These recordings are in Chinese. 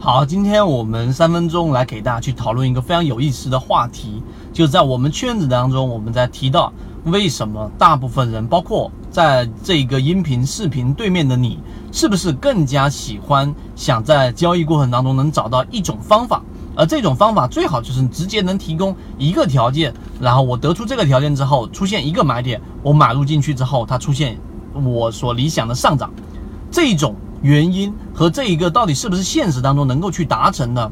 好，今天我们三分钟来给大家去讨论一个非常有意思的话题，就在我们圈子当中，我们在提到为什么大部分人，包括在这个音频视频对面的你，是不是更加喜欢想在交易过程当中能找到一种方法，而这种方法最好就是直接能提供一个条件，然后我得出这个条件之后，出现一个买点，我买入进去之后，它出现我所理想的上涨，这种。原因和这一个到底是不是现实当中能够去达成的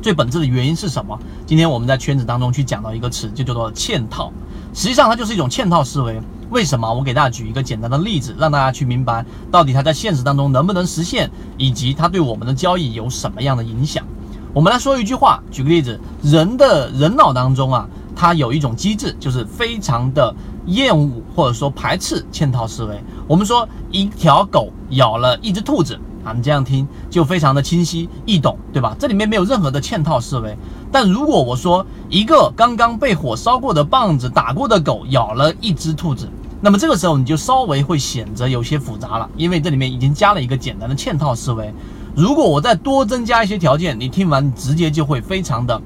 最本质的原因是什么？今天我们在圈子当中去讲到一个词，就叫做嵌套。实际上它就是一种嵌套思维。为什么？我给大家举一个简单的例子，让大家去明白到底它在现实当中能不能实现，以及它对我们的交易有什么样的影响。我们来说一句话，举个例子，人的人脑当中啊，它有一种机制，就是非常的厌恶或者说排斥嵌套思维。我们说一条狗咬了一只兔子啊，你这样听就非常的清晰易懂，对吧？这里面没有任何的嵌套思维。但如果我说一个刚刚被火烧过的棒子打过的狗咬了一只兔子，那么这个时候你就稍微会显得有些复杂了，因为这里面已经加了一个简单的嵌套思维。如果我再多增加一些条件，你听完直接就会非常的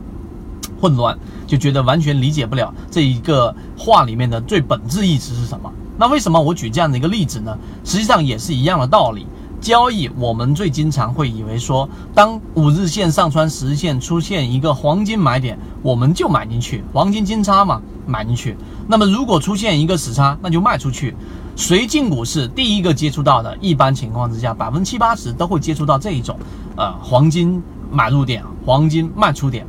混乱，就觉得完全理解不了这一个话里面的最本质意思是什么。那为什么我举这样的一个例子呢？实际上也是一样的道理。交易我们最经常会以为说，当五日线上穿十日线，出现一个黄金买点，我们就买进去，黄金金叉嘛，买进去。那么如果出现一个死叉，那就卖出去。谁进股市第一个接触到的，一般情况之下，百分之七八十都会接触到这一种，呃，黄金买入点，黄金卖出点。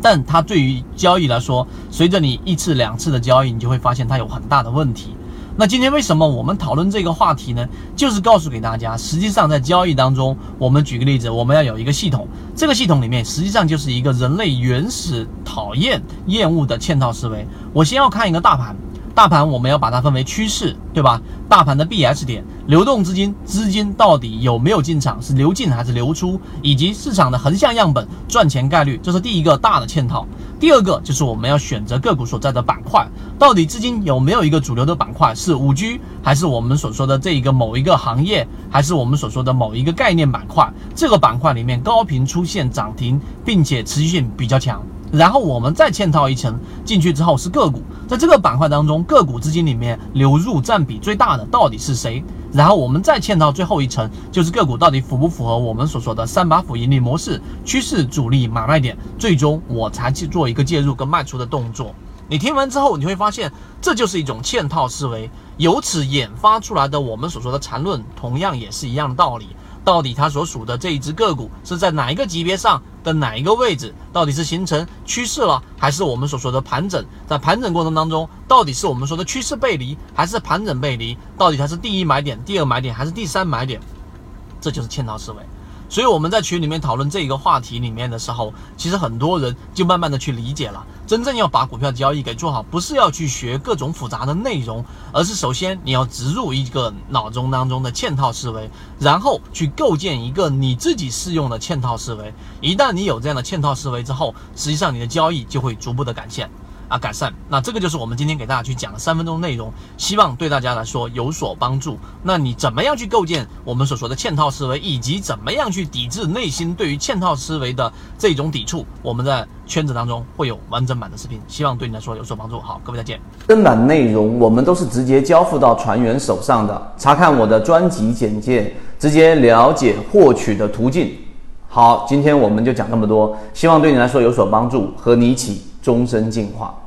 但它对于交易来说，随着你一次两次的交易，你就会发现它有很大的问题。那今天为什么我们讨论这个话题呢？就是告诉给大家，实际上在交易当中，我们举个例子，我们要有一个系统，这个系统里面实际上就是一个人类原始讨厌、厌恶的嵌套思维。我先要看一个大盘。大盘我们要把它分为趋势，对吧？大盘的 B S 点，流动资金资金到底有没有进场，是流进还是流出，以及市场的横向样本赚钱概率，这是第一个大的嵌套。第二个就是我们要选择个股所在的板块，到底资金有没有一个主流的板块，是五 G 还是我们所说的这一个某一个行业，还是我们所说的某一个概念板块？这个板块里面高频出现涨停，并且持续性比较强。然后我们再嵌套一层进去之后是个股，在这个板块当中，个股资金里面流入占比最大的到底是谁？然后我们再嵌套最后一层，就是个股到底符不符合我们所说的三把斧盈利模式、趋势、主力、买卖点？最终我才去做一个介入跟卖出的动作。你听完之后，你会发现这就是一种嵌套思维，由此引发出来的我们所说的缠论，同样也是一样的道理。到底它所属的这一只个股是在哪一个级别上的哪一个位置？到底是形成趋势了，还是我们所说的盘整？在盘整过程当中，到底是我们说的趋势背离，还是盘整背离？到底它是第一买点、第二买点，还是第三买点？这就是嵌套思维。所以我们在群里面讨论这一个话题里面的时候，其实很多人就慢慢的去理解了。真正要把股票交易给做好，不是要去学各种复杂的内容，而是首先你要植入一个脑中当中的嵌套思维，然后去构建一个你自己适用的嵌套思维。一旦你有这样的嵌套思维之后，实际上你的交易就会逐步的改善。啊，改善。那这个就是我们今天给大家去讲的三分钟内容，希望对大家来说有所帮助。那你怎么样去构建我们所说的嵌套思维，以及怎么样去抵制内心对于嵌套思维的这种抵触？我们在圈子当中会有完整版的视频，希望对你来说有所帮助。好，各位再见。正版内容我们都是直接交付到船员手上的，查看我的专辑简介，直接了解获取的途径。好，今天我们就讲这么多，希望对你来说有所帮助，和你一起终身进化。